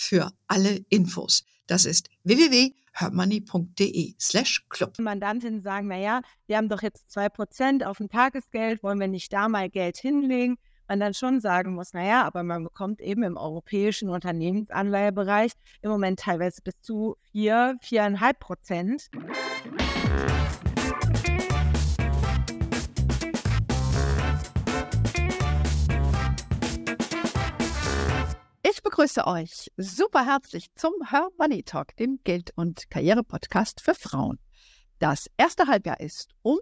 für alle Infos. Das ist www.hermoney.de slash club. Mandantinnen sagen, naja, wir haben doch jetzt zwei Prozent auf dem Tagesgeld, wollen wir nicht da mal Geld hinlegen? Man dann schon sagen muss, naja, aber man bekommt eben im europäischen Unternehmensanleihebereich im Moment teilweise bis zu vier, viereinhalb Prozent. Begrüße euch super herzlich zum Her Money Talk, dem Geld- und Karriere-Podcast für Frauen. Das erste Halbjahr ist um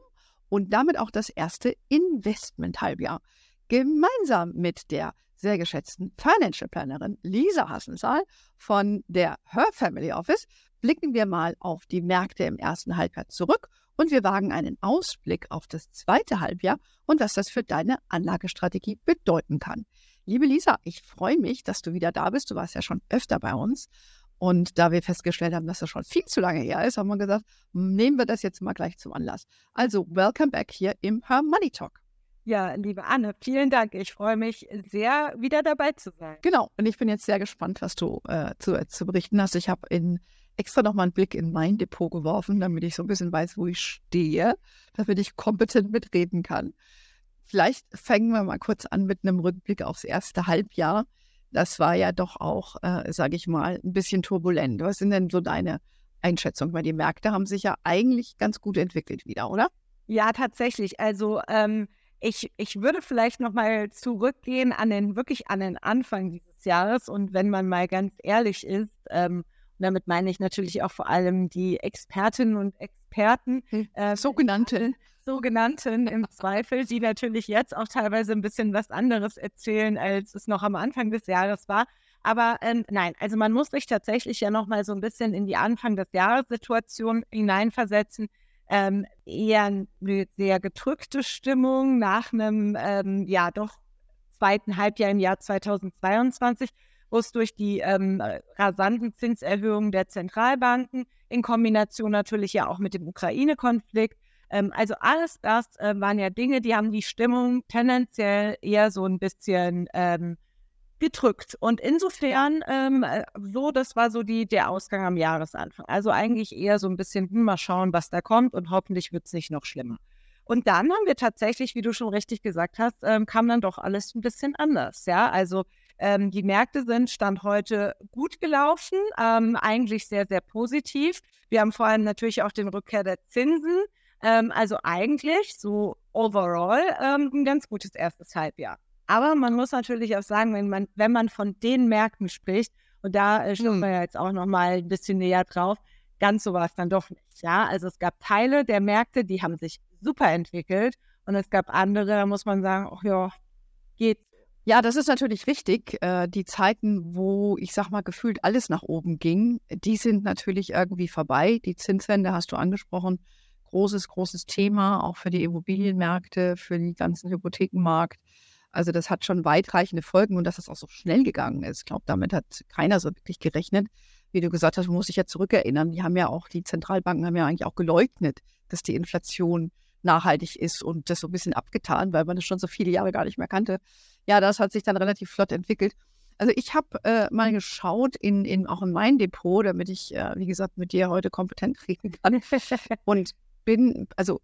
und damit auch das erste Investment-Halbjahr. Gemeinsam mit der sehr geschätzten Financial Plannerin Lisa Hassensaal von der Her Family Office blicken wir mal auf die Märkte im ersten Halbjahr zurück und wir wagen einen Ausblick auf das zweite Halbjahr und was das für deine Anlagestrategie bedeuten kann. Liebe Lisa, ich freue mich, dass du wieder da bist. Du warst ja schon öfter bei uns. Und da wir festgestellt haben, dass das schon viel zu lange her ist, haben wir gesagt, nehmen wir das jetzt mal gleich zum Anlass. Also, welcome back hier im Her Money Talk. Ja, liebe Anne, vielen Dank. Ich freue mich sehr, wieder dabei zu sein. Genau. Und ich bin jetzt sehr gespannt, was du äh, zu, äh, zu berichten hast. Ich habe extra nochmal einen Blick in mein Depot geworfen, damit ich so ein bisschen weiß, wo ich stehe, damit ich kompetent mitreden kann. Vielleicht fangen wir mal kurz an mit einem Rückblick aufs erste Halbjahr. Das war ja doch auch, äh, sage ich mal, ein bisschen turbulent. Was sind denn so deine Einschätzungen? Weil die Märkte haben sich ja eigentlich ganz gut entwickelt wieder, oder? Ja, tatsächlich. Also ähm, ich, ich würde vielleicht nochmal zurückgehen an den, wirklich an den Anfang dieses Jahres. Und wenn man mal ganz ehrlich ist, ähm, damit meine ich natürlich auch vor allem die Expertinnen und Experten. Hm, äh, sogenannte. Sogenannten im Zweifel, die natürlich jetzt auch teilweise ein bisschen was anderes erzählen, als es noch am Anfang des Jahres war. Aber ähm, nein, also man muss sich tatsächlich ja nochmal so ein bisschen in die Anfang des Jahressituation hineinversetzen. Ähm, eher eine sehr gedrückte Stimmung nach einem, ähm, ja, doch zweiten Halbjahr im Jahr 2022 wo durch die ähm, rasanten Zinserhöhungen der Zentralbanken in Kombination natürlich ja auch mit dem Ukraine-Konflikt. Ähm, also alles das äh, waren ja Dinge, die haben die Stimmung tendenziell eher so ein bisschen ähm, gedrückt. Und insofern, ähm, äh, so, das war so die, der Ausgang am Jahresanfang. Also eigentlich eher so ein bisschen, hm, mal schauen, was da kommt und hoffentlich wird es nicht noch schlimmer. Und dann haben wir tatsächlich, wie du schon richtig gesagt hast, ähm, kam dann doch alles ein bisschen anders. Ja, also ähm, die Märkte sind Stand heute gut gelaufen, ähm, eigentlich sehr, sehr positiv. Wir haben vor allem natürlich auch den Rückkehr der Zinsen. Ähm, also eigentlich so overall ähm, ein ganz gutes erstes Halbjahr. Aber man muss natürlich auch sagen, wenn man, wenn man von den Märkten spricht, und da äh, schauen hm. wir jetzt auch noch mal ein bisschen näher drauf, ganz so war es dann doch nicht. Ja, also es gab Teile der Märkte, die haben sich super entwickelt und es gab andere, da muss man sagen, ach ja, geht ja, das ist natürlich richtig. Äh, die Zeiten, wo ich sag mal gefühlt alles nach oben ging, die sind natürlich irgendwie vorbei. Die Zinswende hast du angesprochen. Großes, großes Thema, auch für die Immobilienmärkte, für den ganzen Hypothekenmarkt. Also das hat schon weitreichende Folgen und dass es auch so schnell gegangen ist. Ich glaube, damit hat keiner so wirklich gerechnet. Wie du gesagt hast, muss sich ja zurückerinnern. Die haben ja auch, die Zentralbanken haben ja eigentlich auch geleugnet, dass die Inflation nachhaltig ist und das so ein bisschen abgetan, weil man das schon so viele Jahre gar nicht mehr kannte. Ja, das hat sich dann relativ flott entwickelt. Also ich habe äh, mal geschaut, in, in, auch in mein Depot, damit ich, äh, wie gesagt, mit dir heute kompetent reden kann. und bin, also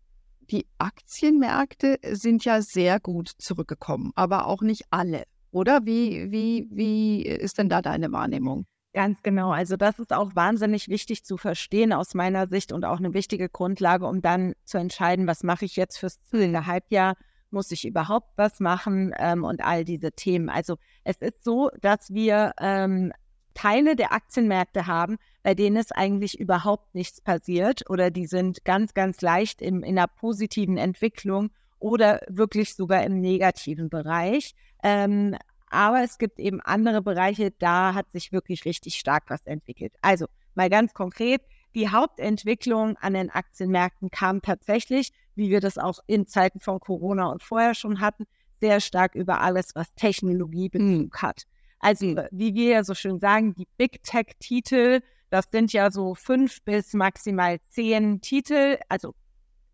die Aktienmärkte sind ja sehr gut zurückgekommen, aber auch nicht alle. Oder wie, wie, wie ist denn da deine Wahrnehmung? Ganz genau. Also das ist auch wahnsinnig wichtig zu verstehen aus meiner Sicht und auch eine wichtige Grundlage, um dann zu entscheiden, was mache ich jetzt fürs zielende Halbjahr, muss ich überhaupt was machen ähm, und all diese Themen. Also es ist so, dass wir ähm, Teile der Aktienmärkte haben, bei denen es eigentlich überhaupt nichts passiert oder die sind ganz, ganz leicht im, in einer positiven Entwicklung oder wirklich sogar im negativen Bereich. Ähm, aber es gibt eben andere Bereiche, da hat sich wirklich richtig stark was entwickelt. Also mal ganz konkret, die Hauptentwicklung an den Aktienmärkten kam tatsächlich, wie wir das auch in Zeiten von Corona und vorher schon hatten, sehr stark über alles, was Technologiebezug hat. Also, wie wir ja so schön sagen, die Big Tech-Titel, das sind ja so fünf bis maximal zehn Titel, also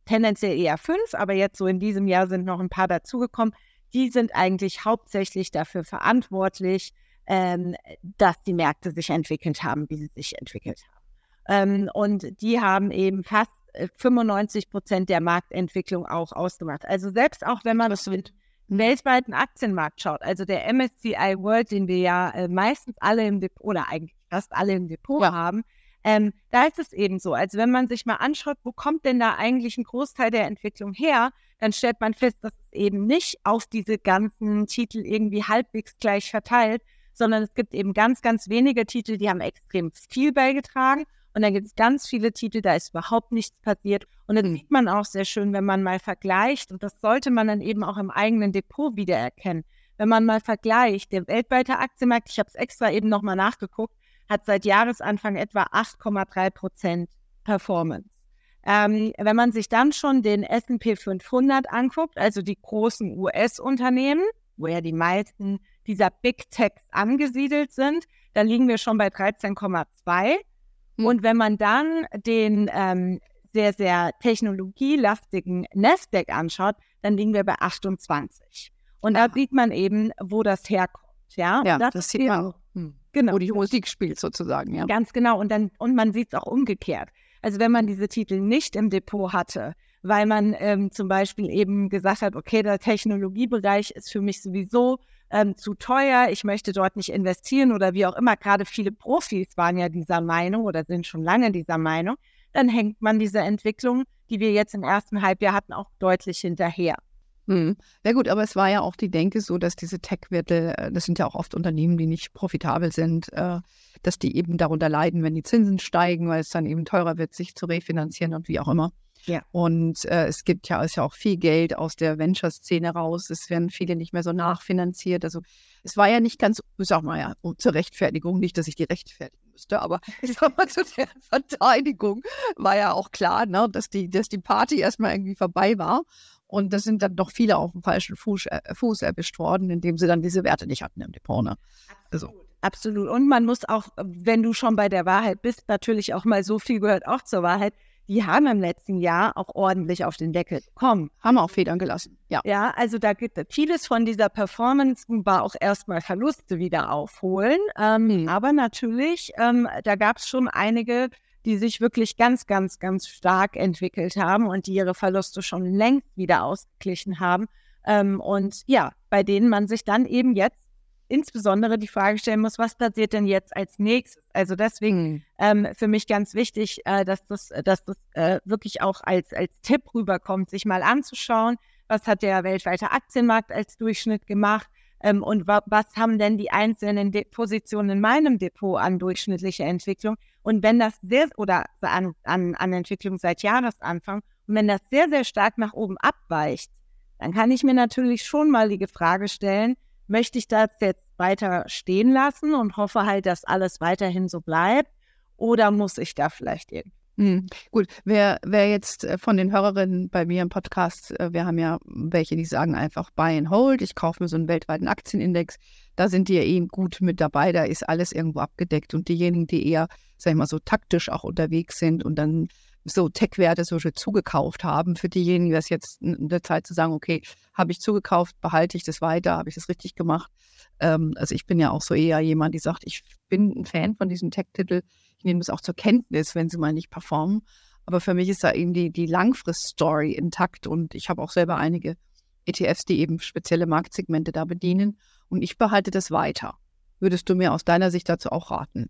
tendenziell eher fünf, aber jetzt so in diesem Jahr sind noch ein paar dazugekommen. Die sind eigentlich hauptsächlich dafür verantwortlich, ähm, dass die Märkte sich entwickelt haben, wie sie sich entwickelt haben. Ähm, und die haben eben fast 95 äh, Prozent der Marktentwicklung auch ausgemacht. Also selbst auch wenn man das mit weltweiten Aktienmarkt schaut, also der MSCI World, den wir ja äh, meistens alle im Depot oder eigentlich fast alle im Depot ja. haben, ähm, da ist es eben so. Also wenn man sich mal anschaut, wo kommt denn da eigentlich ein Großteil der Entwicklung her, dann stellt man fest, dass es eben nicht auf diese ganzen Titel irgendwie halbwegs gleich verteilt, sondern es gibt eben ganz, ganz wenige Titel, die haben extrem viel beigetragen und dann gibt es ganz viele Titel, da ist überhaupt nichts passiert. Und das mhm. sieht man auch sehr schön, wenn man mal vergleicht. Und das sollte man dann eben auch im eigenen Depot wiedererkennen. Wenn man mal vergleicht, der weltweite Aktienmarkt, ich habe es extra eben nochmal nachgeguckt, hat seit Jahresanfang etwa 8,3 Prozent Performance. Ähm, wenn man sich dann schon den S&P 500 anguckt, also die großen US-Unternehmen, wo ja die meisten dieser Big Techs angesiedelt sind, da liegen wir schon bei 13,2. Mhm. Und wenn man dann den ähm, sehr, sehr technologielastigen Nasdaq anschaut, dann liegen wir bei 28. Und da sieht man eben, wo das herkommt. Ja, ja das, das sieht man. Hm. Genau. Wo die Musik spielt sozusagen, ja. Ganz genau. Und dann, und man sieht es auch umgekehrt. Also wenn man diese Titel nicht im Depot hatte, weil man ähm, zum Beispiel eben gesagt hat, okay, der Technologiebereich ist für mich sowieso ähm, zu teuer, ich möchte dort nicht investieren oder wie auch immer. Gerade viele Profis waren ja dieser Meinung oder sind schon lange dieser Meinung. Dann hängt man diese Entwicklung, die wir jetzt im ersten Halbjahr hatten, auch deutlich hinterher. Hm. Ja gut, aber es war ja auch die Denke so, dass diese Tech-Werte, äh, das sind ja auch oft Unternehmen, die nicht profitabel sind, äh, dass die eben darunter leiden, wenn die Zinsen steigen, weil es dann eben teurer wird, sich zu refinanzieren und wie auch immer. Ja. Und äh, es gibt ja, ist ja auch viel Geld aus der Venture-Szene raus. Es werden viele nicht mehr so nachfinanziert. Also es war ja nicht ganz, sag mal ja, zur Rechtfertigung, nicht, dass ich die rechtfertigen müsste, aber ich sag mal, zu der Verteidigung war ja auch klar, ne, dass die, dass die Party erstmal irgendwie vorbei war. Und da sind dann doch viele auf dem falschen Fuß, äh, Fuß erwischt worden, indem sie dann diese Werte nicht hatten im Depot. Ne? Also. Absolut. Absolut. Und man muss auch, wenn du schon bei der Wahrheit bist, natürlich auch mal so viel gehört auch zur Wahrheit die haben im letzten Jahr auch ordentlich auf den Deckel bekommen. Haben auch Federn gelassen, ja. Ja, also da gibt es vieles von dieser Performance, war auch erstmal Verluste wieder aufholen. Ähm, mhm. Aber natürlich, ähm, da gab es schon einige, die sich wirklich ganz, ganz, ganz stark entwickelt haben und die ihre Verluste schon längst wieder ausgeglichen haben. Ähm, und ja, bei denen man sich dann eben jetzt insbesondere die Frage stellen muss, was passiert denn jetzt als nächstes? Also deswegen mhm. ähm, für mich ganz wichtig, äh, dass das, dass das äh, wirklich auch als, als Tipp rüberkommt, sich mal anzuschauen, was hat der weltweite Aktienmarkt als Durchschnitt gemacht ähm, und wa was haben denn die einzelnen De Positionen in meinem Depot an durchschnittlicher Entwicklung? Und wenn das sehr, oder an, an, an Entwicklung seit Jahresanfang, und wenn das sehr, sehr stark nach oben abweicht, dann kann ich mir natürlich schon mal die Frage stellen, möchte ich das jetzt weiter stehen lassen und hoffe halt, dass alles weiterhin so bleibt? Oder muss ich da vielleicht irgendwie? Hm, gut, wer, wer jetzt äh, von den Hörerinnen bei mir im Podcast, äh, wir haben ja welche, die sagen einfach Buy and Hold, ich kaufe mir so einen weltweiten Aktienindex, da sind die ja eben gut mit dabei, da ist alles irgendwo abgedeckt und diejenigen, die eher, sag ich mal, so taktisch auch unterwegs sind und dann so Tech-Werte so zugekauft haben. Für diejenigen, das jetzt in der Zeit zu sagen, okay, habe ich zugekauft, behalte ich das weiter, habe ich das richtig gemacht. Ähm, also ich bin ja auch so eher jemand, die sagt, ich bin ein Fan von diesem Tech-Titel. Ich nehme das auch zur Kenntnis, wenn sie mal nicht performen. Aber für mich ist da eben die, die Langfrist-Story intakt und ich habe auch selber einige ETFs, die eben spezielle Marktsegmente da bedienen und ich behalte das weiter. Würdest du mir aus deiner Sicht dazu auch raten?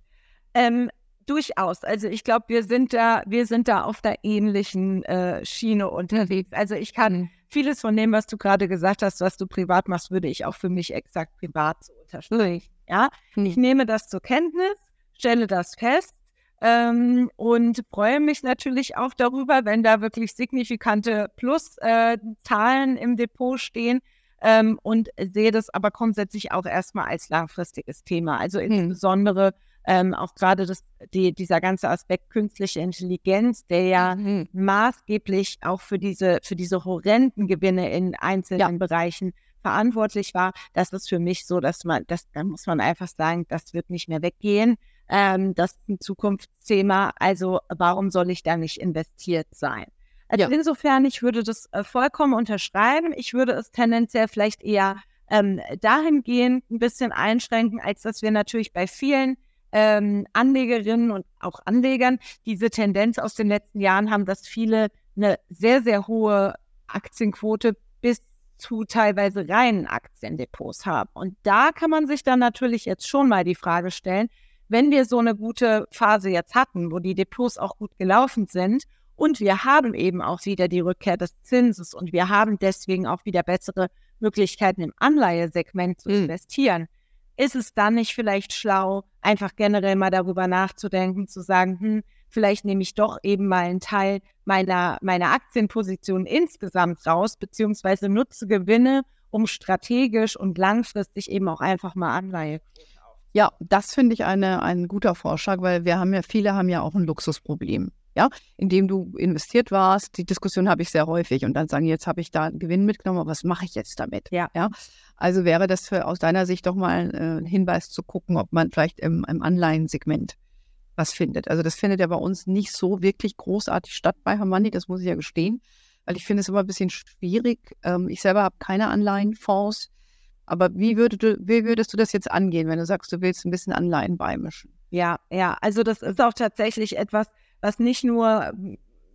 Ähm, durchaus. Also ich glaube, wir sind da, wir sind da auf der ähnlichen äh, Schiene unterwegs. Also ich kann mhm. vieles von dem, was du gerade gesagt hast, was du privat machst, würde ich auch für mich exakt privat so unterstützen. Ja, mhm. ich nehme das zur Kenntnis, stelle das fest ähm, und freue mich natürlich auch darüber, wenn da wirklich signifikante Pluszahlen äh, im Depot stehen. ähm, und sehe das aber grundsätzlich auch erstmal als langfristiges Thema. Also hm. insbesondere ähm, auch gerade das, die, dieser ganze Aspekt künstliche Intelligenz, der ja mhm. maßgeblich auch für diese, für diese horrenden Gewinne in einzelnen ja. Bereichen verantwortlich war. Das ist für mich so, dass man, das, da muss man einfach sagen, das wird nicht mehr weggehen. Ähm, das ist ein Zukunftsthema. Also warum soll ich da nicht investiert sein? Also ja. insofern, ich würde das äh, vollkommen unterschreiben. Ich würde es tendenziell vielleicht eher ähm, dahingehend ein bisschen einschränken, als dass wir natürlich bei vielen ähm, Anlegerinnen und auch Anlegern diese Tendenz aus den letzten Jahren haben, dass viele eine sehr, sehr hohe Aktienquote bis zu teilweise reinen Aktiendepots haben. Und da kann man sich dann natürlich jetzt schon mal die Frage stellen, wenn wir so eine gute Phase jetzt hatten, wo die Depots auch gut gelaufen sind und wir haben eben auch wieder die Rückkehr des Zinses und wir haben deswegen auch wieder bessere Möglichkeiten im Anleihesegment zu mhm. investieren, ist es dann nicht vielleicht schlau, einfach generell mal darüber nachzudenken, zu sagen, hm, vielleicht nehme ich doch eben mal einen Teil meiner, meiner Aktienposition insgesamt raus, beziehungsweise nutze Gewinne, um strategisch und langfristig eben auch einfach mal Anleihe. Ja, das finde ich eine, ein guter Vorschlag, weil wir haben ja, viele haben ja auch ein Luxusproblem ja, in dem du investiert warst. Die Diskussion habe ich sehr häufig und dann sagen, jetzt habe ich da einen Gewinn mitgenommen, aber was mache ich jetzt damit? Ja. ja? Also wäre das für, aus deiner Sicht doch mal äh, ein Hinweis zu gucken, ob man vielleicht im, im Anleihensegment was findet. Also das findet ja bei uns nicht so wirklich großartig statt bei Hermanni, das muss ich ja gestehen, weil ich finde es immer ein bisschen schwierig. Ähm, ich selber habe keine Anleihenfonds. Aber wie, würdest du, wie würdest du das jetzt angehen, wenn du sagst, du willst ein bisschen Anleihen beimischen? Ja, ja, also das ist auch tatsächlich etwas, was nicht nur,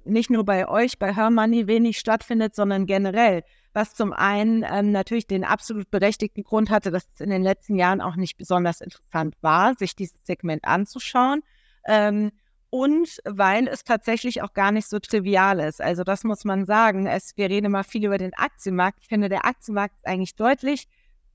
nicht nur bei euch, bei Her wenig stattfindet, sondern generell. Was zum einen ähm, natürlich den absolut berechtigten Grund hatte, dass es in den letzten Jahren auch nicht besonders interessant war, sich dieses Segment anzuschauen. Ähm, und weil es tatsächlich auch gar nicht so trivial ist. Also das muss man sagen. Es, wir reden immer viel über den Aktienmarkt. Ich finde, der Aktienmarkt ist eigentlich deutlich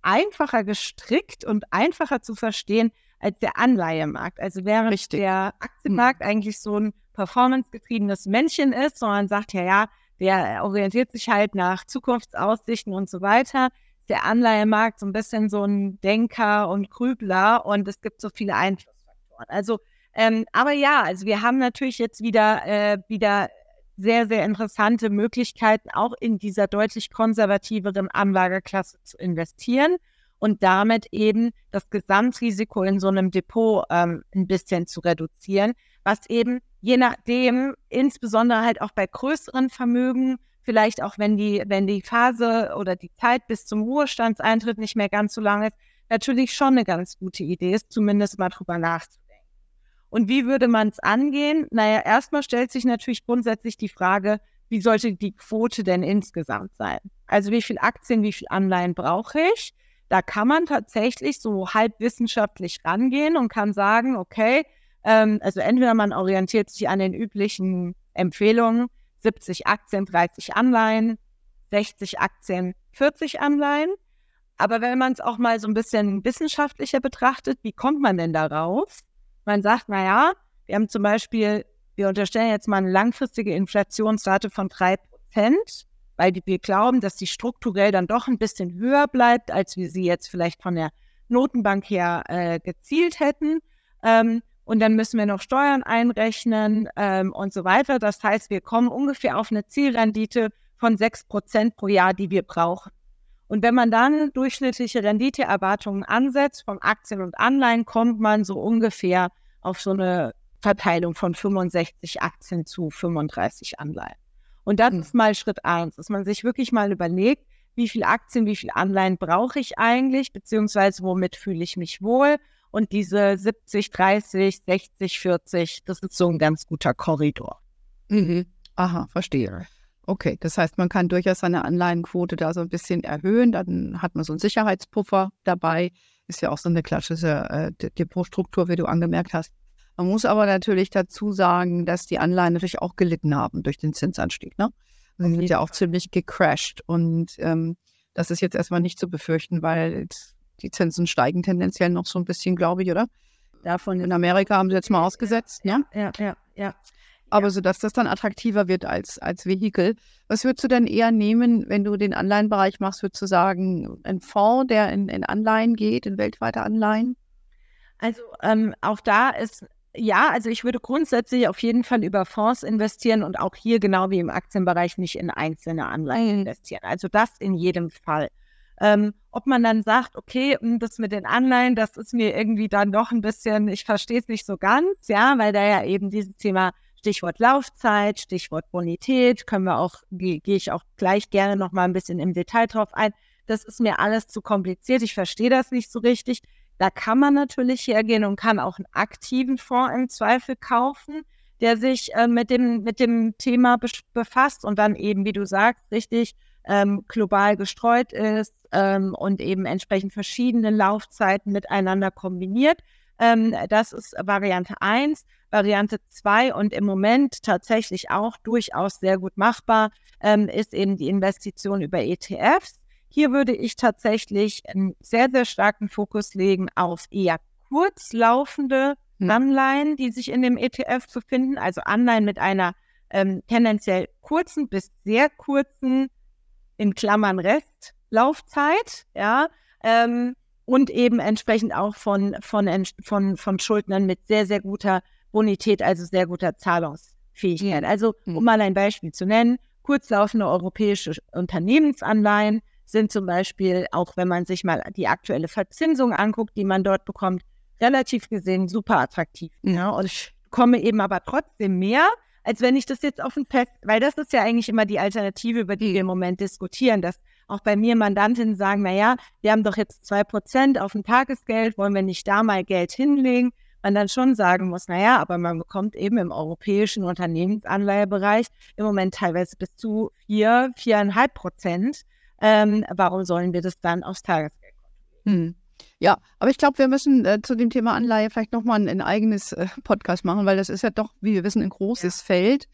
einfacher gestrickt und einfacher zu verstehen als der Anleihemarkt. Also während Richtig. der Aktienmarkt mhm. eigentlich so ein performancegetriebenes Männchen ist, sondern sagt, ja, ja, der orientiert sich halt nach Zukunftsaussichten und so weiter. Der Anleihemarkt so ein bisschen so ein Denker und Grübler und es gibt so viele Einflussfaktoren. Also, ähm, aber ja, also wir haben natürlich jetzt wieder, äh, wieder sehr, sehr interessante Möglichkeiten, auch in dieser deutlich konservativeren Anlageklasse zu investieren und damit eben das Gesamtrisiko in so einem Depot ähm, ein bisschen zu reduzieren, was eben je nachdem, insbesondere halt auch bei größeren Vermögen, vielleicht auch wenn die, wenn die Phase oder die Zeit bis zum Ruhestandseintritt nicht mehr ganz so lang ist, natürlich schon eine ganz gute Idee ist, zumindest mal drüber nachzudenken. Und wie würde man es angehen? Naja, erstmal stellt sich natürlich grundsätzlich die Frage, wie sollte die Quote denn insgesamt sein? Also wie viel Aktien, wie viel Anleihen brauche ich? Da kann man tatsächlich so halb wissenschaftlich rangehen und kann sagen, okay, ähm, also entweder man orientiert sich an den üblichen Empfehlungen, 70 Aktien, 30 Anleihen, 60 Aktien, 40 Anleihen. Aber wenn man es auch mal so ein bisschen wissenschaftlicher betrachtet, wie kommt man denn darauf? Man sagt, naja, wir haben zum Beispiel, wir unterstellen jetzt mal eine langfristige Inflationsrate von 3 Prozent weil wir glauben, dass die strukturell dann doch ein bisschen höher bleibt, als wir sie jetzt vielleicht von der Notenbank her äh, gezielt hätten. Ähm, und dann müssen wir noch Steuern einrechnen ähm, und so weiter. Das heißt, wir kommen ungefähr auf eine Zielrendite von 6 Prozent pro Jahr, die wir brauchen. Und wenn man dann durchschnittliche Renditeerwartungen ansetzt von Aktien und Anleihen, kommt man so ungefähr auf so eine Verteilung von 65 Aktien zu 35 Anleihen. Und das mhm. ist mal Schritt eins, dass man sich wirklich mal überlegt, wie viele Aktien, wie viele Anleihen brauche ich eigentlich, beziehungsweise womit fühle ich mich wohl. Und diese 70, 30, 60, 40, das ist so ein ganz guter Korridor. Mhm. Aha, verstehe. Okay, das heißt, man kann durchaus seine Anleihenquote da so ein bisschen erhöhen. Dann hat man so einen Sicherheitspuffer dabei. Ist ja auch so eine klassische äh, Depotstruktur, wie du angemerkt hast. Man muss aber natürlich dazu sagen, dass die Anleihen natürlich auch gelitten haben durch den Zinsanstieg. Ne? Sie sind ja auch ziemlich gecrashed und ähm, das ist jetzt erstmal nicht zu befürchten, weil die Zinsen steigen tendenziell noch so ein bisschen, glaube ich, oder? Davon in Amerika haben sie jetzt mal ausgesetzt, ne? Ja, ja, ja. Aber ja. so dass das dann attraktiver wird als, als Vehikel. Was würdest du denn eher nehmen, wenn du den Anleihenbereich machst, würdest du sagen, ein Fonds, der in, in Anleihen geht, in weltweite Anleihen? Also ähm, auch da ist ja, also ich würde grundsätzlich auf jeden Fall über Fonds investieren und auch hier genau wie im Aktienbereich nicht in einzelne Anleihen mhm. investieren. Also das in jedem Fall. Ähm, ob man dann sagt, okay, hm, das mit den Anleihen, das ist mir irgendwie dann doch ein bisschen, ich verstehe es nicht so ganz, ja, weil da ja eben dieses Thema Stichwort Laufzeit, Stichwort Bonität, können wir auch, gehe geh ich auch gleich gerne noch mal ein bisschen im Detail drauf ein. Das ist mir alles zu kompliziert. Ich verstehe das nicht so richtig. Da kann man natürlich hergehen und kann auch einen aktiven Fonds im Zweifel kaufen, der sich äh, mit, dem, mit dem Thema befasst und dann eben, wie du sagst, richtig ähm, global gestreut ist ähm, und eben entsprechend verschiedene Laufzeiten miteinander kombiniert. Ähm, das ist Variante 1. Variante 2 und im Moment tatsächlich auch durchaus sehr gut machbar ähm, ist eben die Investition über ETFs. Hier würde ich tatsächlich einen sehr, sehr starken Fokus legen auf eher kurzlaufende hm. Anleihen, die sich in dem ETF befinden, also Anleihen mit einer ähm, tendenziell kurzen bis sehr kurzen, in Klammern Restlaufzeit, ja, ähm, und eben entsprechend auch von, von, von, von Schuldnern mit sehr, sehr guter Bonität, also sehr guter Zahlungsfähigkeit. Also, um hm. mal ein Beispiel zu nennen, kurzlaufende europäische Unternehmensanleihen sind zum Beispiel, auch wenn man sich mal die aktuelle Verzinsung anguckt, die man dort bekommt, relativ gesehen super attraktiv. Ja, und ich komme eben aber trotzdem mehr, als wenn ich das jetzt auf ein Fest, weil das ist ja eigentlich immer die Alternative, über die wir im Moment diskutieren, dass auch bei mir Mandantinnen sagen, naja, wir haben doch jetzt zwei Prozent auf ein Tagesgeld, wollen wir nicht da mal Geld hinlegen? Man dann schon sagen muss, naja, aber man bekommt eben im europäischen Unternehmensanleihebereich im Moment teilweise bis zu vier, viereinhalb Prozent ähm, warum sollen wir das dann aufs Tagesgeld? Hm. Ja, aber ich glaube, wir müssen äh, zu dem Thema Anleihe vielleicht nochmal ein, ein eigenes äh, Podcast machen, weil das ist ja doch, wie wir wissen, ein großes ja. Feld.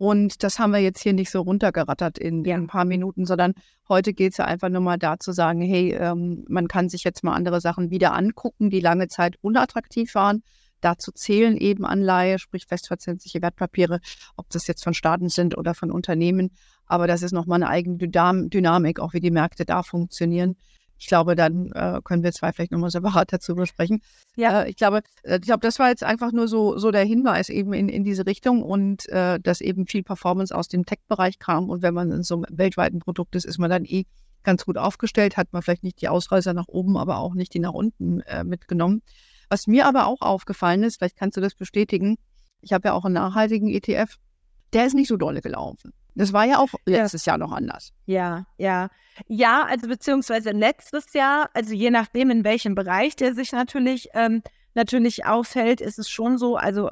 Und das haben wir jetzt hier nicht so runtergerattert in, ja. ein paar Minuten, sondern heute geht es ja einfach nur mal da zu sagen, hey, ähm, man kann sich jetzt mal andere Sachen wieder angucken, die lange Zeit unattraktiv waren. Dazu zählen eben Anleihe, sprich festverzinsliche Wertpapiere, ob das jetzt von Staaten sind oder von Unternehmen. Aber das ist nochmal eine eigene Dynamik, auch wie die Märkte da funktionieren. Ich glaube, dann äh, können wir zwei vielleicht nochmal separat dazu besprechen. Ja, äh, ich glaube, äh, ich glaube, das war jetzt einfach nur so, so der Hinweis eben in, in diese Richtung und äh, dass eben viel Performance aus dem Tech-Bereich kam. Und wenn man in so einem weltweiten Produkt ist, ist man dann eh ganz gut aufgestellt, hat man vielleicht nicht die Ausreißer nach oben, aber auch nicht die nach unten äh, mitgenommen. Was mir aber auch aufgefallen ist, vielleicht kannst du das bestätigen, ich habe ja auch einen nachhaltigen ETF, der ist nicht so dolle gelaufen. Das war ja auch letztes ja. Jahr noch anders. Ja, ja. Ja, also beziehungsweise letztes Jahr, also je nachdem, in welchem Bereich der sich natürlich, ähm, natürlich aufhält, ist es schon so, also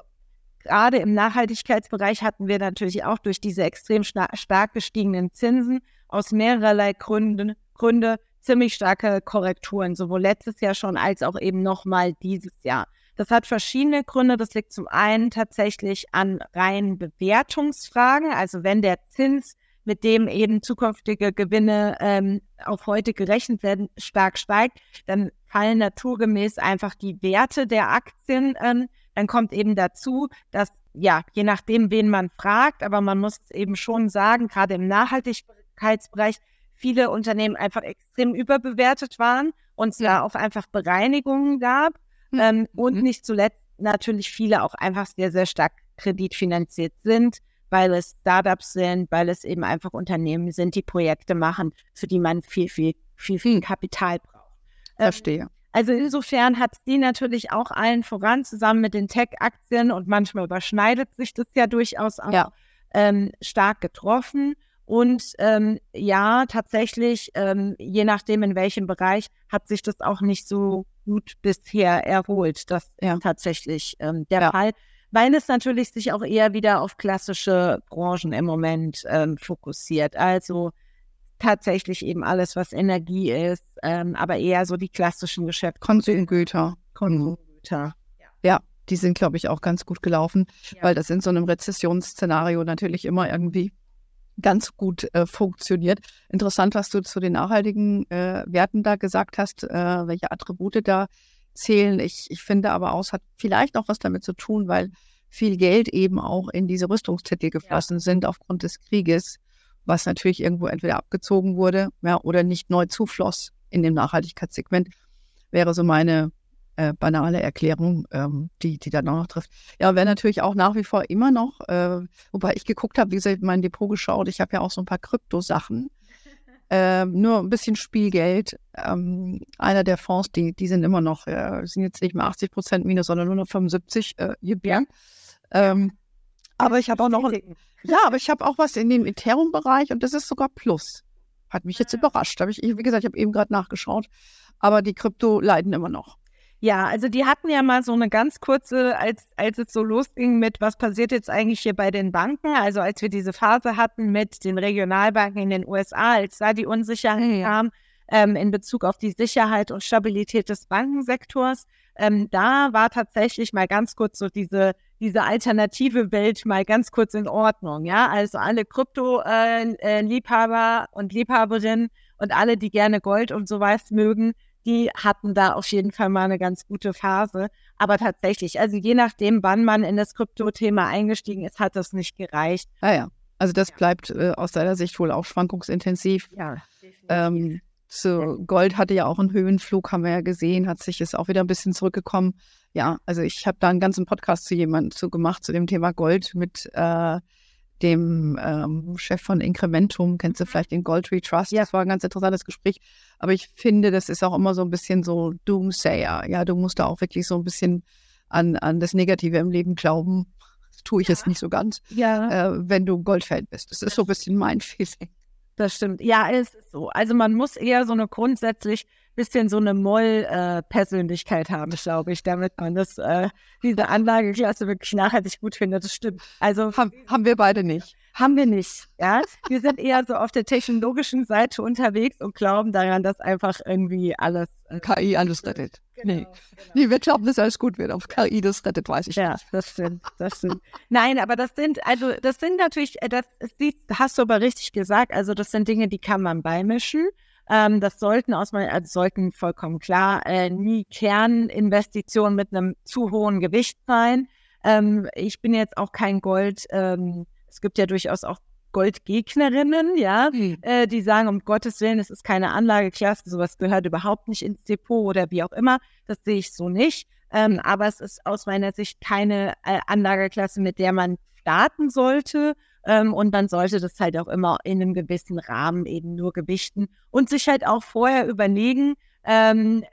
gerade im Nachhaltigkeitsbereich hatten wir natürlich auch durch diese extrem stark gestiegenen Zinsen aus mehrerlei Gründen, Gründe ziemlich starke Korrekturen, sowohl letztes Jahr schon als auch eben nochmal dieses Jahr. Das hat verschiedene Gründe. Das liegt zum einen tatsächlich an reinen Bewertungsfragen. Also wenn der Zins, mit dem eben zukünftige Gewinne ähm, auf heute gerechnet werden, stark steigt, dann fallen naturgemäß einfach die Werte der Aktien. Ähm, dann kommt eben dazu, dass ja, je nachdem, wen man fragt, aber man muss eben schon sagen, gerade im Nachhaltigkeitsbereich, viele Unternehmen einfach extrem überbewertet waren und es da auch einfach Bereinigungen gab. Mhm. Ähm, und mhm. nicht zuletzt natürlich viele auch einfach sehr, sehr stark kreditfinanziert sind, weil es Startups sind, weil es eben einfach Unternehmen sind, die Projekte machen, für die man viel, viel, viel, viel Kapital braucht. Ähm, Verstehe. Also insofern hat die natürlich auch allen voran, zusammen mit den Tech-Aktien und manchmal überschneidet sich das ja durchaus auch ja. Ähm, stark getroffen. Und ähm, ja, tatsächlich, ähm, je nachdem in welchem Bereich, hat sich das auch nicht so gut bisher erholt. Das ja. ist tatsächlich ähm, der ja. Fall, weil es natürlich sich auch eher wieder auf klassische Branchen im Moment ähm, fokussiert. Also tatsächlich eben alles, was Energie ist, ähm, aber eher so die klassischen Geschäfte. Konsumgüter. Konsumgüter. Ja. ja. Die sind, glaube ich, auch ganz gut gelaufen, weil das in so einem Rezessionsszenario natürlich immer irgendwie ganz gut äh, funktioniert. Interessant, was du zu den nachhaltigen äh, Werten da gesagt hast, äh, welche Attribute da zählen. Ich, ich finde aber auch, es hat vielleicht auch was damit zu tun, weil viel Geld eben auch in diese Rüstungstitel geflossen ja. sind aufgrund des Krieges, was natürlich irgendwo entweder abgezogen wurde ja, oder nicht neu zufloss in dem Nachhaltigkeitssegment, wäre so meine äh, banale Erklärung, ähm, die, die dann auch noch trifft. Ja, wäre natürlich auch nach wie vor immer noch, äh, wobei ich geguckt habe, wie gesagt, mein Depot geschaut, ich habe ja auch so ein paar Kryptosachen. Ähm, nur ein bisschen Spielgeld. Ähm, einer der Fonds, die, die sind immer noch, äh, sind jetzt nicht mehr 80 Prozent minus, sondern nur noch 75. Äh, ähm, aber ich habe auch noch, ja, aber ich habe auch was in dem Ethereum-Bereich und das ist sogar Plus. Hat mich jetzt ah. überrascht. Hab ich, wie gesagt, ich habe eben gerade nachgeschaut. Aber die Krypto leiden immer noch. Ja, also die hatten ja mal so eine ganz kurze, als, als es so losging mit, was passiert jetzt eigentlich hier bei den Banken, also als wir diese Phase hatten mit den Regionalbanken in den USA, als da die Unsicherheit kam ähm, in Bezug auf die Sicherheit und Stabilität des Bankensektors, ähm, da war tatsächlich mal ganz kurz so diese, diese alternative Welt mal ganz kurz in Ordnung, ja, also alle Krypto-Liebhaber äh, äh, und Liebhaberinnen und alle, die gerne Gold und sowas mögen, die hatten da auf jeden Fall mal eine ganz gute Phase. Aber tatsächlich, also je nachdem, wann man in das Krypto-Thema eingestiegen ist, hat das nicht gereicht. Ah ja, also das ja. bleibt äh, aus deiner Sicht wohl auch schwankungsintensiv. Ja, ähm, so Gold hatte ja auch einen Höhenflug, haben wir ja gesehen, hat sich jetzt auch wieder ein bisschen zurückgekommen. Ja, also ich habe da einen ganzen Podcast zu jemandem zu gemacht zu dem Thema Gold mit äh, dem ähm, Chef von Incrementum, kennst du mhm. vielleicht den Goldtree Trust? Ja. Das war ein ganz interessantes Gespräch. Aber ich finde, das ist auch immer so ein bisschen so Doomsayer. Ja, du musst da auch wirklich so ein bisschen an, an das Negative im Leben glauben. Das tue ich ja. jetzt nicht so ganz, ja. äh, wenn du Goldfan bist. Das ist so ein bisschen mein Feeling. Das stimmt. Ja, es ist so. Also man muss eher so eine grundsätzlich bisschen so eine Moll-Persönlichkeit äh, haben, glaube ich, damit man das, äh, diese Anlageklasse wirklich nachhaltig gut findet. Das stimmt. Also haben, haben wir beide nicht. Haben wir nicht. Ja, wir sind eher so auf der technologischen Seite unterwegs und glauben daran, dass einfach irgendwie alles äh, KI alles rettet. Genau, nee. Genau. nee, wir glauben, dass alles gut wird. Auf KI das rettet, weiß ich ja, nicht. Ja, das stimmt, das stimmt. Nein, aber das sind, also das sind natürlich, äh, das, das hast du aber richtig gesagt, also das sind Dinge, die kann man beimischen. Ähm, das sollten aus meiner, also sollten vollkommen klar äh, nie Kerninvestitionen mit einem zu hohen Gewicht sein. Ähm, ich bin jetzt auch kein Gold. Ähm, es gibt ja durchaus auch Goldgegnerinnen, ja, mhm. äh, die sagen, um Gottes Willen, es ist keine Anlageklasse, sowas gehört überhaupt nicht ins Depot oder wie auch immer. Das sehe ich so nicht. Ähm, aber es ist aus meiner Sicht keine äh, Anlageklasse, mit der man starten sollte. Ähm, und dann sollte das halt auch immer in einem gewissen Rahmen eben nur gewichten und sich halt auch vorher überlegen, ähm,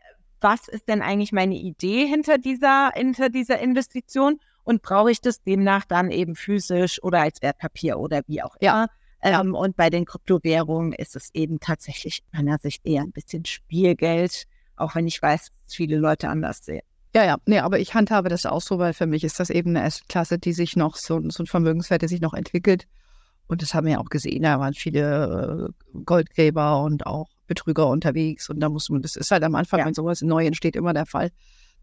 was ist denn eigentlich meine Idee hinter dieser, hinter dieser Investition und brauche ich das demnach dann eben physisch oder als Wertpapier oder wie auch immer. Ja. Ähm, und bei den Kryptowährungen ist es eben tatsächlich meiner Sicht eher ein bisschen Spielgeld, auch wenn ich weiß, dass viele Leute anders sehen. Ja, ja, nee, aber ich handhabe das auch so, weil für mich ist das eben eine Klasse, die sich noch, so, so ein Vermögenswert, der sich noch entwickelt. Und das haben wir ja auch gesehen, da waren viele äh, Goldgräber und auch Betrüger unterwegs. Und da muss man, das ist halt am Anfang, ja. wenn sowas neu entsteht, immer der Fall.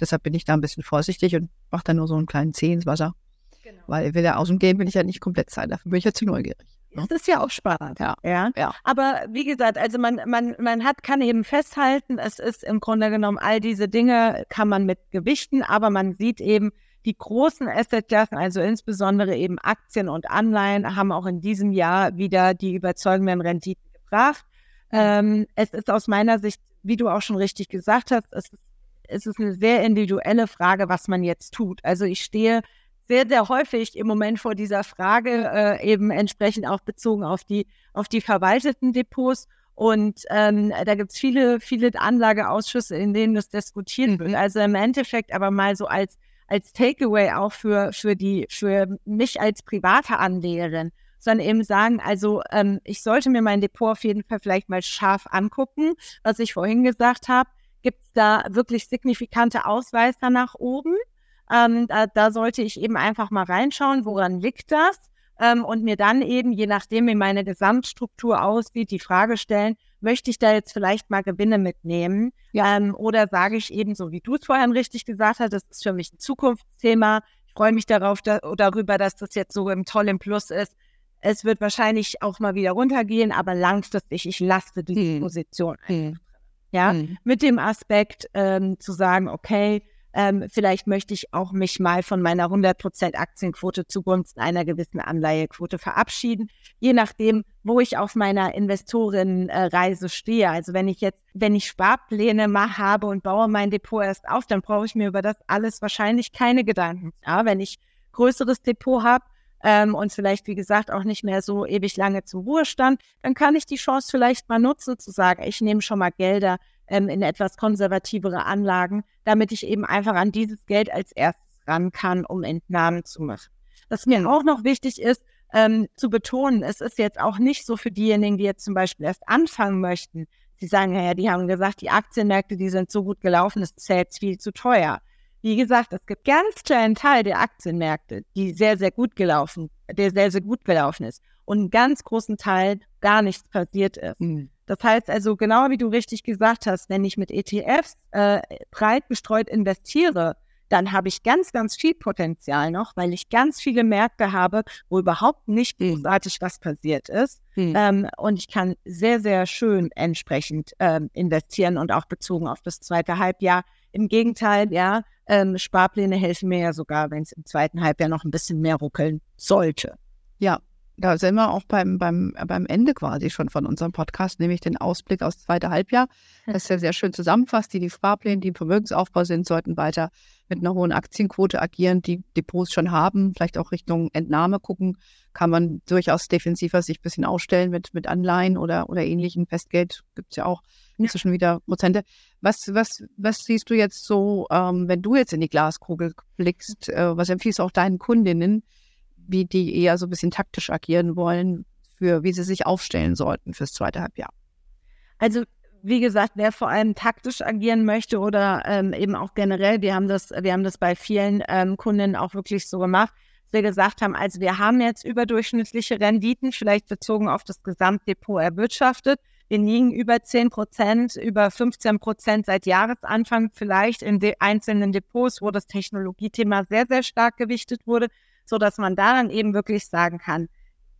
Deshalb bin ich da ein bisschen vorsichtig und mache dann nur so einen kleinen Zeh ins Wasser. Genau. Weil will er aus dem Game will ich ja nicht komplett sein. Dafür bin ich ja zu neugierig. Ne? Das ist ja auch spannend. Ja. ja. ja. Aber wie gesagt, also man, man, man hat, kann eben festhalten, es ist im Grunde genommen all diese Dinge kann man mit gewichten, aber man sieht eben, die großen Assetklassen, also insbesondere eben Aktien und Anleihen, haben auch in diesem Jahr wieder die überzeugenden Renditen gebracht. Mhm. Ähm, es ist aus meiner Sicht, wie du auch schon richtig gesagt hast, es ist, es ist eine sehr individuelle Frage, was man jetzt tut. Also ich stehe sehr, sehr häufig im Moment vor dieser Frage, äh, eben entsprechend auch bezogen auf die, auf die verwalteten Depots. Und ähm, da gibt es viele, viele Anlageausschüsse, in denen das diskutiert wird. Mhm. Also im Endeffekt aber mal so als, als Takeaway auch für, für, die, für mich als private Anlegerin, sondern eben sagen, also ähm, ich sollte mir mein Depot auf jeden Fall vielleicht mal scharf angucken, was ich vorhin gesagt habe. Gibt es da wirklich signifikante Ausweiser nach oben? Ähm, da, da, sollte ich eben einfach mal reinschauen, woran liegt das? Ähm, und mir dann eben, je nachdem, wie meine Gesamtstruktur aussieht, die Frage stellen, möchte ich da jetzt vielleicht mal Gewinne mitnehmen? Ja. Ähm, oder sage ich eben, so wie du es vorhin richtig gesagt hast, das ist für mich ein Zukunftsthema. Ich freue mich darauf, da, darüber, dass das jetzt so im tollen Plus ist. Es wird wahrscheinlich auch mal wieder runtergehen, aber langfristig, ich lasse diese hm. Position. Hm. Ja, hm. mit dem Aspekt ähm, zu sagen, okay, ähm, vielleicht möchte ich auch mich mal von meiner 100% Aktienquote zugunsten einer gewissen Anleihequote verabschieden, je nachdem, wo ich auf meiner Investorenreise stehe. Also wenn ich jetzt, wenn ich Sparpläne mal habe und baue mein Depot erst auf, dann brauche ich mir über das alles wahrscheinlich keine Gedanken. Ja, wenn ich größeres Depot habe, ähm, und vielleicht, wie gesagt, auch nicht mehr so ewig lange zum Ruhestand, dann kann ich die Chance vielleicht mal nutzen, zu sagen, ich nehme schon mal Gelder ähm, in etwas konservativere Anlagen, damit ich eben einfach an dieses Geld als erstes ran kann, um Entnahmen zu machen. Was mir auch noch wichtig ist, ähm, zu betonen, es ist jetzt auch nicht so für diejenigen, die jetzt zum Beispiel erst anfangen möchten. Sie sagen, ja, die haben gesagt, die Aktienmärkte, die sind so gut gelaufen, das ist ja jetzt viel zu teuer. Wie gesagt, es gibt ganz kleinen Teil der Aktienmärkte, die sehr, sehr gut gelaufen, der sehr, sehr gut gelaufen ist. Und einen ganz großen Teil gar nichts passiert ist. Mhm. Das heißt also, genau wie du richtig gesagt hast, wenn ich mit ETFs äh, breit gestreut investiere, dann habe ich ganz, ganz viel Potenzial noch, weil ich ganz viele Märkte habe, wo überhaupt nicht mhm. großartig was passiert ist. Mhm. Ähm, und ich kann sehr, sehr schön entsprechend ähm, investieren und auch bezogen auf das zweite Halbjahr. Im Gegenteil, ja, ähm, Sparpläne helfen mir ja sogar, wenn es im zweiten Halbjahr noch ein bisschen mehr ruckeln sollte. Ja, da sind wir auch beim, beim, beim Ende quasi schon von unserem Podcast, nämlich den Ausblick aus zweite Halbjahr. Das ist ja sehr schön zusammenfasst. Die, die Sparpläne, die im Vermögensaufbau sind, sollten weiter mit einer hohen Aktienquote agieren, die Depots schon haben, vielleicht auch Richtung Entnahme gucken. Kann man durchaus defensiver sich ein bisschen ausstellen mit, mit Anleihen oder, oder ähnlichen. Festgeld gibt es ja auch inzwischen ja. wieder Prozente. Was, was, was siehst du jetzt so, ähm, wenn du jetzt in die Glaskugel blickst, äh, was empfiehlst du auch deinen Kundinnen, wie die eher so ein bisschen taktisch agieren wollen, für wie sie sich aufstellen sollten fürs zweite Halbjahr? Also wie gesagt, wer vor allem taktisch agieren möchte oder ähm, eben auch generell, wir haben das, wir haben das bei vielen ähm, Kunden auch wirklich so gemacht, dass wir gesagt haben, also wir haben jetzt überdurchschnittliche Renditen, vielleicht bezogen auf das Gesamtdepot erwirtschaftet. Wir liegen über 10 Prozent, über 15 Prozent seit Jahresanfang, vielleicht in einzelnen Depots, wo das Technologiethema sehr, sehr stark gewichtet wurde, so dass man da dann eben wirklich sagen kann,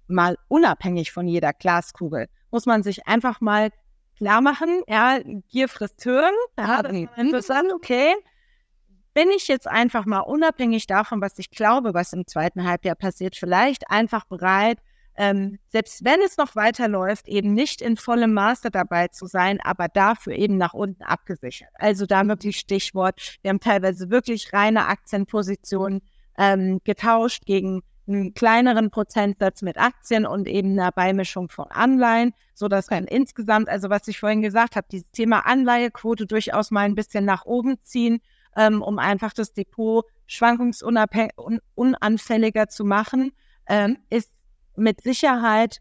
mal unabhängig von jeder Glaskugel, muss man sich einfach mal klar machen, ja, Gier frisst Hören. Ja, das ist interessant, okay. Bin ich jetzt einfach mal unabhängig davon, was ich glaube, was im zweiten Halbjahr passiert, vielleicht einfach bereit, ähm, selbst wenn es noch weiterläuft, eben nicht in vollem Maße dabei zu sein, aber dafür eben nach unten abgesichert. Also da wirklich Stichwort, wir haben teilweise wirklich reine Aktienpositionen ähm, getauscht gegen einen kleineren Prozentsatz mit Aktien und eben einer Beimischung von Anleihen, so dass man insgesamt, also was ich vorhin gesagt habe, dieses Thema Anleihequote durchaus mal ein bisschen nach oben ziehen, ähm, um einfach das Depot schwankungsunanfälliger zu machen, ähm, ist mit Sicherheit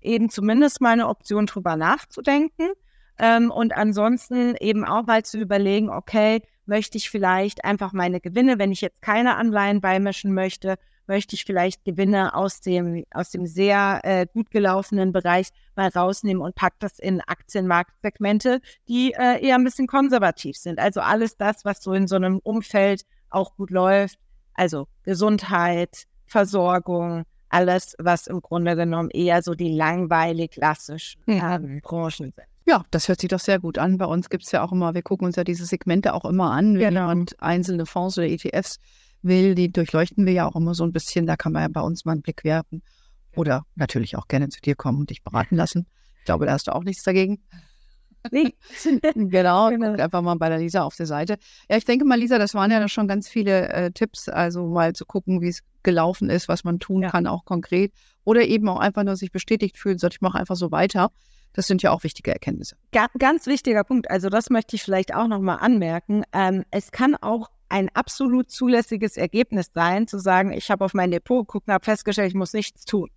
eben zumindest mal eine Option drüber nachzudenken. Ähm, und ansonsten eben auch mal zu überlegen, okay, möchte ich vielleicht einfach meine Gewinne, wenn ich jetzt keine Anleihen beimischen möchte, möchte ich vielleicht Gewinne aus dem, aus dem sehr äh, gut gelaufenen Bereich mal rausnehmen und pack das in Aktienmarktsegmente, die äh, eher ein bisschen konservativ sind. Also alles das, was so in so einem Umfeld auch gut läuft, also Gesundheit, Versorgung, alles, was im Grunde genommen eher so die langweilig klassischen äh, Branchen sind. Ja, das hört sich doch sehr gut an. Bei uns gibt es ja auch immer, wir gucken uns ja diese Segmente auch immer an, wenn genau. jemand einzelne Fonds oder ETFs will, die durchleuchten wir ja auch immer so ein bisschen. Da kann man ja bei uns mal einen Blick werfen. Oder natürlich auch gerne zu dir kommen und dich beraten lassen. Ich glaube, da hast du auch nichts dagegen. Nee. genau, genau. einfach mal bei der Lisa auf der Seite. Ja, ich denke mal, Lisa, das waren ja schon ganz viele äh, Tipps, also mal zu gucken, wie es gelaufen ist, was man tun ja. kann, auch konkret. Oder eben auch einfach nur sich bestätigt fühlen, sollte ich mache einfach so weiter. Das sind ja auch wichtige Erkenntnisse. Ga ganz wichtiger Punkt. Also das möchte ich vielleicht auch nochmal anmerken. Ähm, es kann auch ein absolut zulässiges Ergebnis sein, zu sagen, ich habe auf mein Depot geguckt und habe festgestellt, ich muss nichts tun.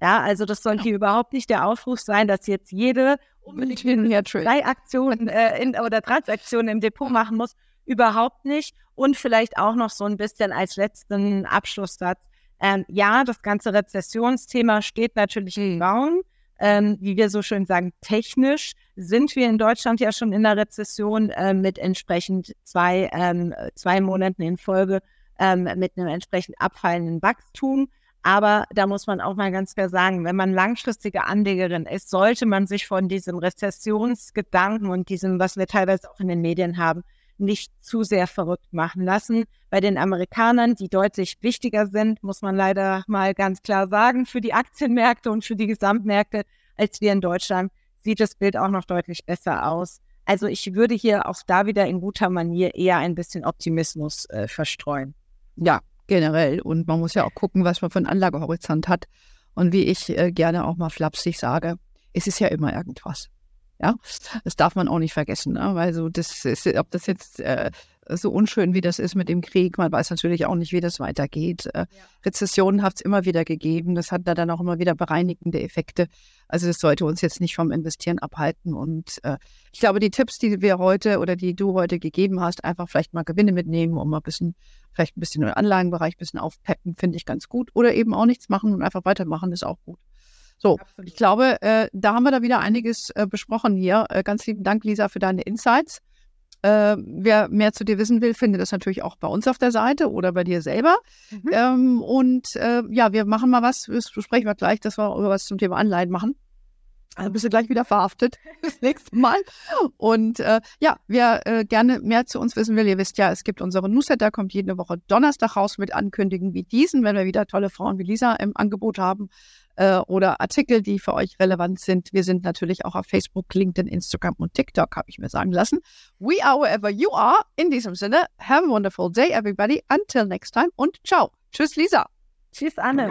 Ja, also das soll hier überhaupt nicht der Aufruf sein, dass jetzt jede unbedingt drei Aktionen äh, in, oder Transaktionen im Depot machen muss. Überhaupt nicht. Und vielleicht auch noch so ein bisschen als letzten Abschlusssatz. Ähm, ja, das ganze Rezessionsthema steht natürlich im Raum ähm, wie wir so schön sagen, technisch sind wir in Deutschland ja schon in der Rezession äh, mit entsprechend zwei, ähm, zwei Monaten in Folge ähm, mit einem entsprechend abfallenden Wachstum. Aber da muss man auch mal ganz klar sagen, wenn man langfristige Anlegerin ist, sollte man sich von diesem Rezessionsgedanken und diesem, was wir teilweise auch in den Medien haben, nicht zu sehr verrückt machen lassen. Bei den Amerikanern, die deutlich wichtiger sind, muss man leider mal ganz klar sagen, für die Aktienmärkte und für die Gesamtmärkte als wir in Deutschland, sieht das Bild auch noch deutlich besser aus. Also ich würde hier auch da wieder in guter Manier eher ein bisschen Optimismus äh, verstreuen. Ja, generell. Und man muss ja auch gucken, was man für einen Anlagehorizont hat. Und wie ich äh, gerne auch mal flapsig sage, es ist ja immer irgendwas. Ja, das darf man auch nicht vergessen, ne? weil so das ist, ob das jetzt äh, so unschön wie das ist mit dem Krieg, man weiß natürlich auch nicht, wie das weitergeht. Äh, ja. Rezessionen hat es immer wieder gegeben, das hat da dann auch immer wieder bereinigende Effekte. Also das sollte uns jetzt nicht vom Investieren abhalten. Und äh, ich glaube, die Tipps, die wir heute oder die du heute gegeben hast, einfach vielleicht mal Gewinne mitnehmen, um mal ein bisschen, vielleicht ein bisschen im Anlagenbereich ein bisschen aufpeppen, finde ich ganz gut. Oder eben auch nichts machen und einfach weitermachen, ist auch gut. So, Absolut. ich glaube, äh, da haben wir da wieder einiges äh, besprochen hier. Äh, ganz lieben Dank, Lisa, für deine Insights. Äh, wer mehr zu dir wissen will, findet das natürlich auch bei uns auf der Seite oder bei dir selber. Mhm. Ähm, und äh, ja, wir machen mal was, das besprechen wir gleich, dass wir über was zum Thema Anleihen machen. Also bist du gleich wieder verhaftet das nächste Mal. Und äh, ja, wer äh, gerne mehr zu uns wissen will, ihr wisst ja, es gibt unseren Newsletter, kommt jede Woche Donnerstag raus mit Ankündigungen wie diesen, wenn wir wieder tolle Frauen wie Lisa im Angebot haben äh, oder Artikel, die für euch relevant sind. Wir sind natürlich auch auf Facebook, LinkedIn, Instagram und TikTok, habe ich mir sagen lassen. We are wherever you are. In diesem Sinne, have a wonderful day, everybody. Until next time und ciao. Tschüss, Lisa. Tschüss, Anne.